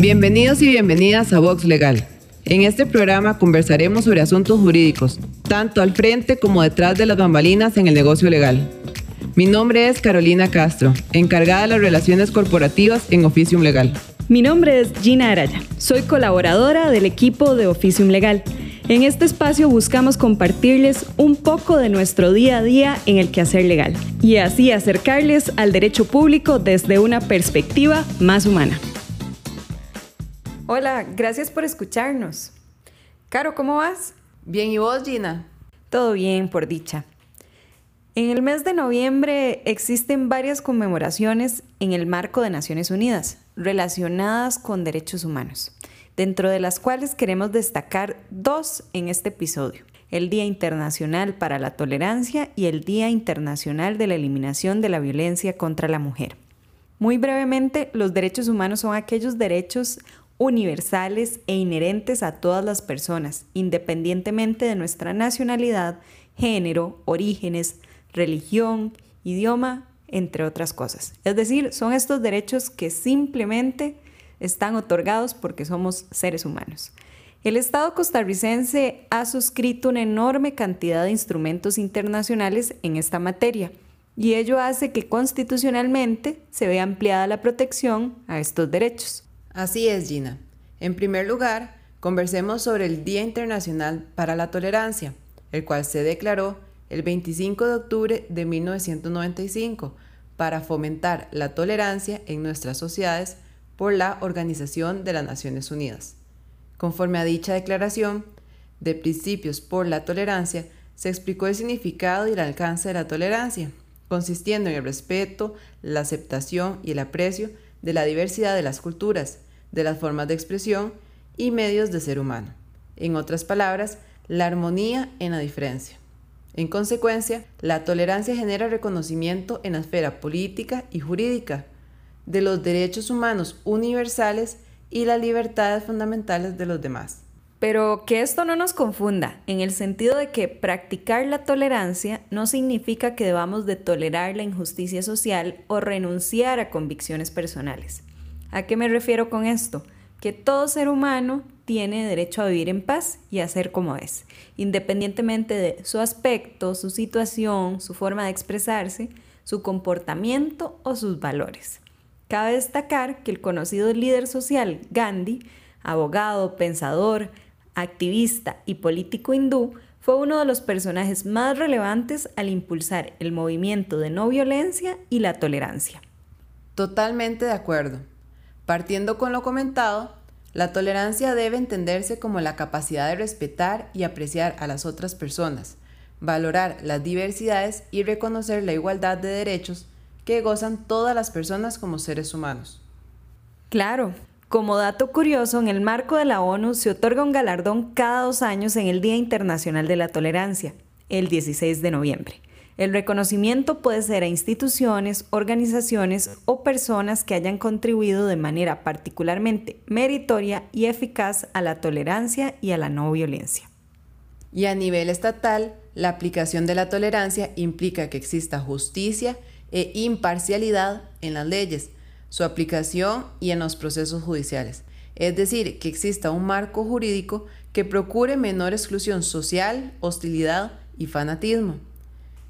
Bienvenidos y bienvenidas a Vox Legal. En este programa conversaremos sobre asuntos jurídicos, tanto al frente como detrás de las bambalinas en el negocio legal. Mi nombre es Carolina Castro, encargada de las relaciones corporativas en Oficium Legal. Mi nombre es Gina Araya, soy colaboradora del equipo de Oficium Legal. En este espacio buscamos compartirles un poco de nuestro día a día en el quehacer legal y así acercarles al derecho público desde una perspectiva más humana. Hola, gracias por escucharnos. Caro, ¿cómo vas? Bien, ¿y vos, Gina? Todo bien, por dicha. En el mes de noviembre existen varias conmemoraciones en el marco de Naciones Unidas relacionadas con derechos humanos, dentro de las cuales queremos destacar dos en este episodio. El Día Internacional para la Tolerancia y el Día Internacional de la Eliminación de la Violencia contra la Mujer. Muy brevemente, los derechos humanos son aquellos derechos universales e inherentes a todas las personas, independientemente de nuestra nacionalidad, género, orígenes, religión, idioma, entre otras cosas. Es decir, son estos derechos que simplemente están otorgados porque somos seres humanos. El Estado costarricense ha suscrito una enorme cantidad de instrumentos internacionales en esta materia y ello hace que constitucionalmente se vea ampliada la protección a estos derechos. Así es, Gina. En primer lugar, conversemos sobre el Día Internacional para la Tolerancia, el cual se declaró el 25 de octubre de 1995 para fomentar la tolerancia en nuestras sociedades por la Organización de las Naciones Unidas. Conforme a dicha declaración de principios por la tolerancia, se explicó el significado y el alcance de la tolerancia, consistiendo en el respeto, la aceptación y el aprecio de la diversidad de las culturas, de las formas de expresión y medios de ser humano. En otras palabras, la armonía en la diferencia. En consecuencia, la tolerancia genera reconocimiento en la esfera política y jurídica de los derechos humanos universales y las libertades fundamentales de los demás. Pero que esto no nos confunda, en el sentido de que practicar la tolerancia no significa que debamos de tolerar la injusticia social o renunciar a convicciones personales. ¿A qué me refiero con esto? Que todo ser humano tiene derecho a vivir en paz y a ser como es, independientemente de su aspecto, su situación, su forma de expresarse, su comportamiento o sus valores. Cabe destacar que el conocido líder social Gandhi, abogado, pensador, activista y político hindú, fue uno de los personajes más relevantes al impulsar el movimiento de no violencia y la tolerancia. Totalmente de acuerdo. Partiendo con lo comentado, la tolerancia debe entenderse como la capacidad de respetar y apreciar a las otras personas, valorar las diversidades y reconocer la igualdad de derechos que gozan todas las personas como seres humanos. Claro, como dato curioso, en el marco de la ONU se otorga un galardón cada dos años en el Día Internacional de la Tolerancia, el 16 de noviembre. El reconocimiento puede ser a instituciones, organizaciones o personas que hayan contribuido de manera particularmente meritoria y eficaz a la tolerancia y a la no violencia. Y a nivel estatal, la aplicación de la tolerancia implica que exista justicia e imparcialidad en las leyes, su aplicación y en los procesos judiciales. Es decir, que exista un marco jurídico que procure menor exclusión social, hostilidad y fanatismo.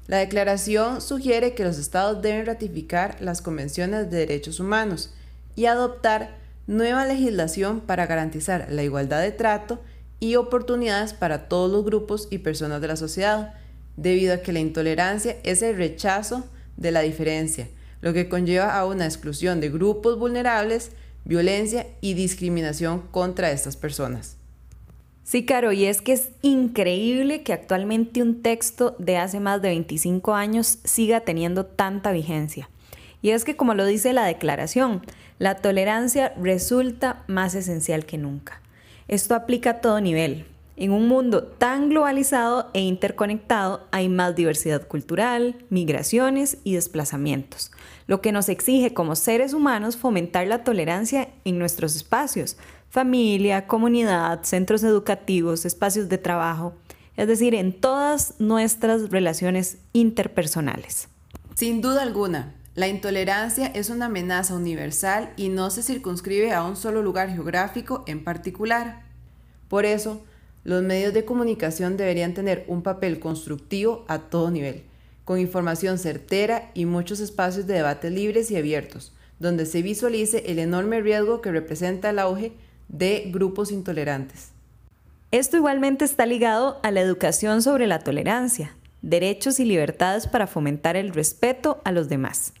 La declaración sugiere que los estados deben ratificar las convenciones de derechos humanos y adoptar nueva legislación para garantizar la igualdad de trato y oportunidades para todos los grupos y personas de la sociedad, debido a que la intolerancia es el rechazo de la diferencia, lo que conlleva a una exclusión de grupos vulnerables, violencia y discriminación contra estas personas. Sí, Caro, y es que es increíble que actualmente un texto de hace más de 25 años siga teniendo tanta vigencia. Y es que, como lo dice la declaración, la tolerancia resulta más esencial que nunca. Esto aplica a todo nivel, en un mundo tan globalizado e interconectado hay más diversidad cultural, migraciones y desplazamientos, lo que nos exige como seres humanos fomentar la tolerancia en nuestros espacios, familia, comunidad, centros educativos, espacios de trabajo, es decir, en todas nuestras relaciones interpersonales. Sin duda alguna, La intolerancia es una amenaza universal y no se circunscribe a un solo lugar geográfico en particular. Por eso, los medios de comunicación deberían tener un papel constructivo a todo nivel, con información certera y muchos espacios de debate libres y abiertos, donde se visualice el enorme riesgo que representa el auge de grupos intolerantes. Esto igualmente está ligado a la educación sobre la tolerancia, derechos y libertades para fomentar el respeto a los demás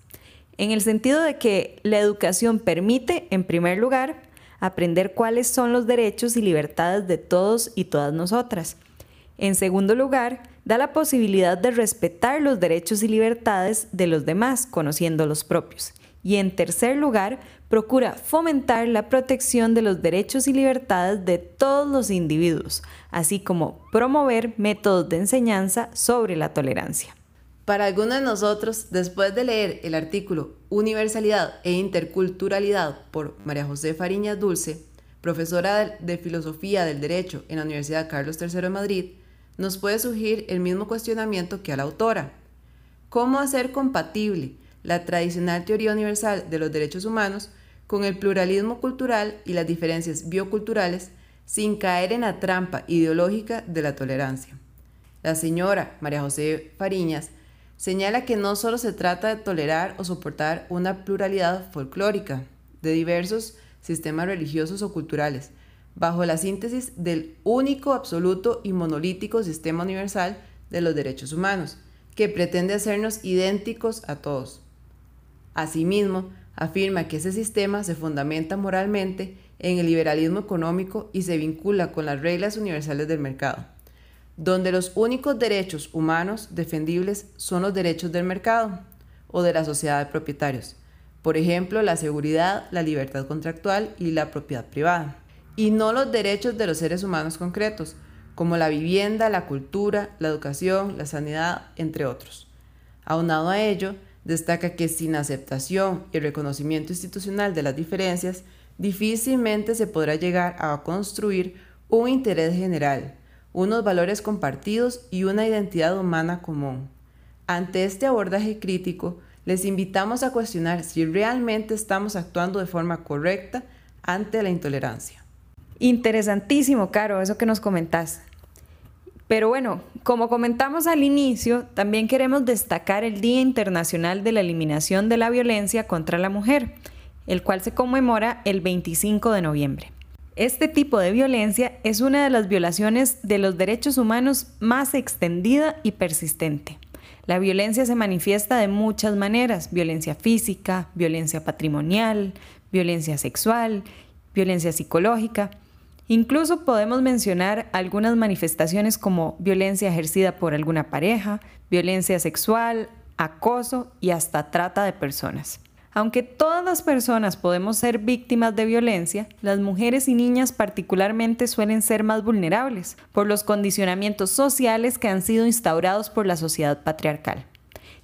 en el sentido de que la educación permite, en primer lugar, aprender cuáles son los derechos y libertades de todos y todas nosotras. En segundo lugar, da la posibilidad de respetar los derechos y libertades de los demás, conociendo los propios. Y en tercer lugar, procura fomentar la protección de los derechos y libertades de todos los individuos, así como promover métodos de enseñanza sobre la tolerancia. Para algunos de nosotros, después de leer el artículo Universalidad e Interculturalidad por María José Fariñas Dulce, profesora de Filosofía del Derecho en la Universidad Carlos III de Madrid, nos puede surgir el mismo cuestionamiento que a la autora. ¿Cómo hacer compatible la tradicional teoría universal de los derechos humanos con el pluralismo cultural y las diferencias bioculturales sin caer en la trampa ideológica de la tolerancia? La señora María José Fariñas señala que no solo se trata de tolerar o soportar una pluralidad folclórica de diversos sistemas religiosos o culturales, bajo la síntesis del único, absoluto y monolítico sistema universal de los derechos humanos, que pretende hacernos idénticos a todos. Asimismo, afirma que ese sistema se fundamenta moralmente en el liberalismo económico y se vincula con las reglas universales del mercado donde los únicos derechos humanos defendibles son los derechos del mercado o de la sociedad de propietarios, por ejemplo, la seguridad, la libertad contractual y la propiedad privada, y no los derechos de los seres humanos concretos, como la vivienda, la cultura, la educación, la sanidad, entre otros. Aunado a ello, destaca que sin aceptación y reconocimiento institucional de las diferencias, difícilmente se podrá llegar a construir un interés general, unos valores compartidos y una identidad humana común. Ante este abordaje crítico, les invitamos a cuestionar si realmente estamos actuando de forma correcta ante la intolerancia. Interesantísimo, Caro, eso que nos comentás. Pero bueno, como comentamos al inicio, también queremos destacar el Día Internacional de la Eliminación de la Violencia contra la Mujer, el cual se conmemora el 25 de noviembre. Este tipo de violencia es una de las violaciones de los derechos humanos más extendida y persistente. La violencia se manifiesta de muchas maneras, violencia física, violencia patrimonial, violencia sexual, violencia psicológica. Incluso podemos mencionar algunas manifestaciones como violencia ejercida por alguna pareja, violencia sexual, acoso y hasta trata de personas. Aunque todas las personas podemos ser víctimas de violencia, las mujeres y niñas particularmente suelen ser más vulnerables por los condicionamientos sociales que han sido instaurados por la sociedad patriarcal,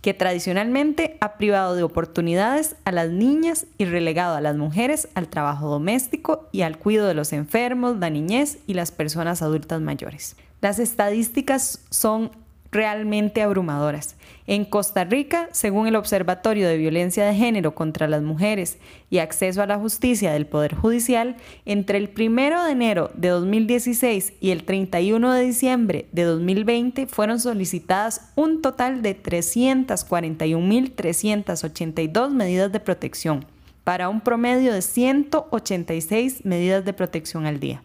que tradicionalmente ha privado de oportunidades a las niñas y relegado a las mujeres al trabajo doméstico y al cuidado de los enfermos, la niñez y las personas adultas mayores. Las estadísticas son realmente abrumadoras. En Costa Rica, según el Observatorio de Violencia de Género contra las Mujeres y Acceso a la Justicia del Poder Judicial, entre el 1 de enero de 2016 y el 31 de diciembre de 2020 fueron solicitadas un total de 341.382 medidas de protección, para un promedio de 186 medidas de protección al día.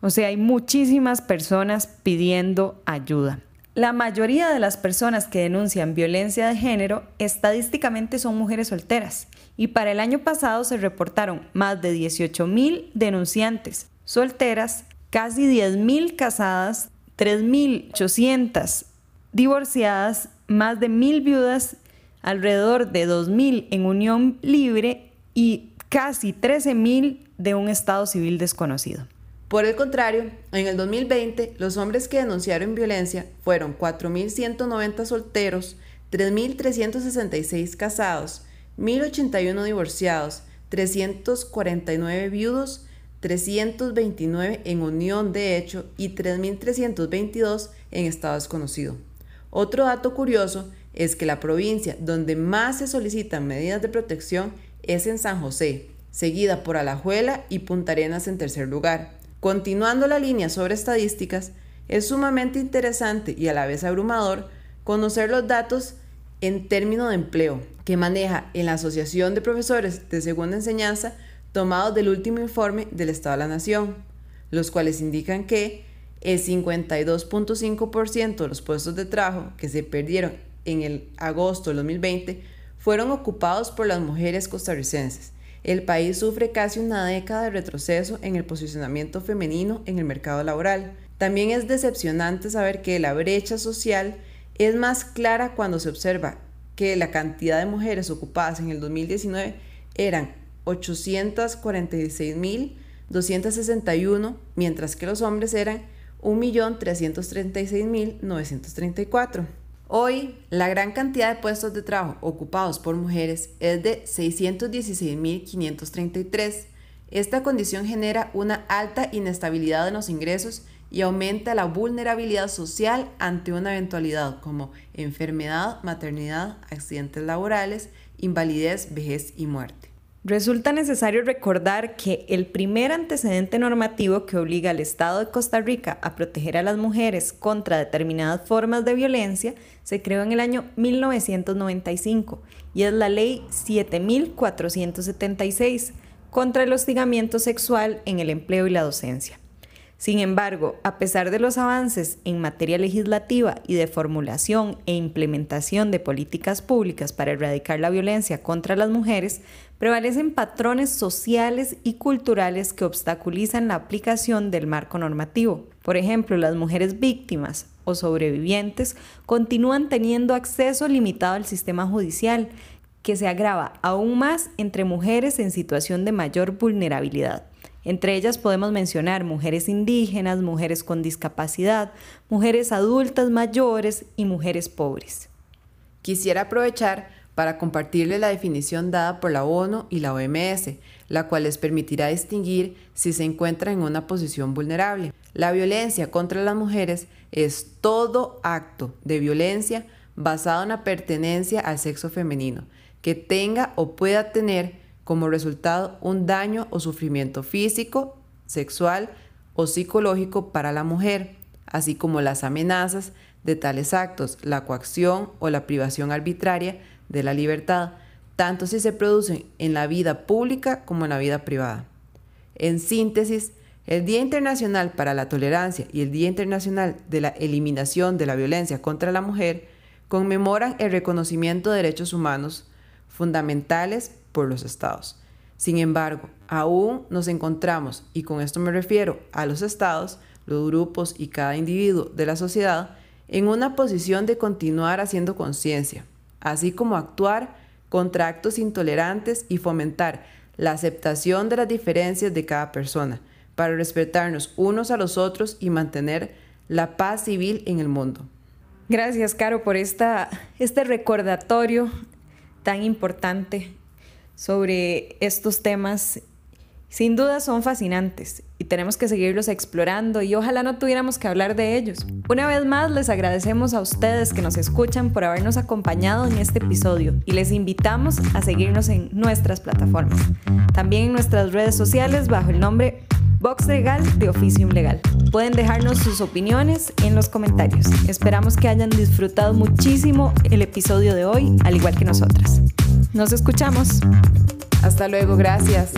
O sea, hay muchísimas personas pidiendo ayuda. La mayoría de las personas que denuncian violencia de género estadísticamente son mujeres solteras y para el año pasado se reportaron más de 18.000 denunciantes solteras, casi 10.000 casadas, 3.800 divorciadas, más de 1.000 viudas, alrededor de 2.000 en unión libre y casi 13.000 de un estado civil desconocido. Por el contrario, en el 2020 los hombres que denunciaron violencia fueron 4.190 solteros, 3.366 casados, 1.081 divorciados, 349 viudos, 329 en unión de hecho y 3.322 en estado desconocido. Otro dato curioso es que la provincia donde más se solicitan medidas de protección es en San José, seguida por Alajuela y Punta Arenas en tercer lugar. Continuando la línea sobre estadísticas, es sumamente interesante y a la vez abrumador conocer los datos en términos de empleo que maneja en la Asociación de Profesores de Segunda Enseñanza tomados del último informe del Estado de la Nación, los cuales indican que el 52.5% de los puestos de trabajo que se perdieron en el agosto del 2020 fueron ocupados por las mujeres costarricenses. El país sufre casi una década de retroceso en el posicionamiento femenino en el mercado laboral. También es decepcionante saber que la brecha social es más clara cuando se observa que la cantidad de mujeres ocupadas en el 2019 eran 846.261, mientras que los hombres eran 1.336.934. Hoy, la gran cantidad de puestos de trabajo ocupados por mujeres es de 616.533. Esta condición genera una alta inestabilidad en los ingresos y aumenta la vulnerabilidad social ante una eventualidad como enfermedad, maternidad, accidentes laborales, invalidez, vejez y muerte. Resulta necesario recordar que el primer antecedente normativo que obliga al Estado de Costa Rica a proteger a las mujeres contra determinadas formas de violencia se creó en el año 1995 y es la Ley 7476 contra el hostigamiento sexual en el empleo y la docencia. Sin embargo, a pesar de los avances en materia legislativa y de formulación e implementación de políticas públicas para erradicar la violencia contra las mujeres, prevalecen patrones sociales y culturales que obstaculizan la aplicación del marco normativo. Por ejemplo, las mujeres víctimas o sobrevivientes continúan teniendo acceso limitado al sistema judicial, que se agrava aún más entre mujeres en situación de mayor vulnerabilidad. Entre ellas podemos mencionar mujeres indígenas, mujeres con discapacidad, mujeres adultas mayores y mujeres pobres. Quisiera aprovechar para compartirle la definición dada por la ONU y la OMS, la cual les permitirá distinguir si se encuentran en una posición vulnerable. La violencia contra las mujeres es todo acto de violencia basado en la pertenencia al sexo femenino, que tenga o pueda tener como resultado un daño o sufrimiento físico, sexual o psicológico para la mujer, así como las amenazas de tales actos, la coacción o la privación arbitraria de la libertad, tanto si se producen en la vida pública como en la vida privada. En síntesis, el Día Internacional para la Tolerancia y el Día Internacional de la Eliminación de la Violencia contra la Mujer conmemoran el reconocimiento de derechos humanos fundamentales por los estados. Sin embargo, aún nos encontramos, y con esto me refiero a los estados, los grupos y cada individuo de la sociedad, en una posición de continuar haciendo conciencia, así como actuar contra actos intolerantes y fomentar la aceptación de las diferencias de cada persona, para respetarnos unos a los otros y mantener la paz civil en el mundo. Gracias, Caro, por esta, este recordatorio tan importante sobre estos temas sin duda son fascinantes y tenemos que seguirlos explorando y ojalá no tuviéramos que hablar de ellos. Una vez más les agradecemos a ustedes que nos escuchan por habernos acompañado en este episodio y les invitamos a seguirnos en nuestras plataformas. También en nuestras redes sociales bajo el nombre Box Legal de Oficium Legal. Pueden dejarnos sus opiniones en los comentarios. Esperamos que hayan disfrutado muchísimo el episodio de hoy, al igual que nosotras. Nos escuchamos. Hasta luego, gracias.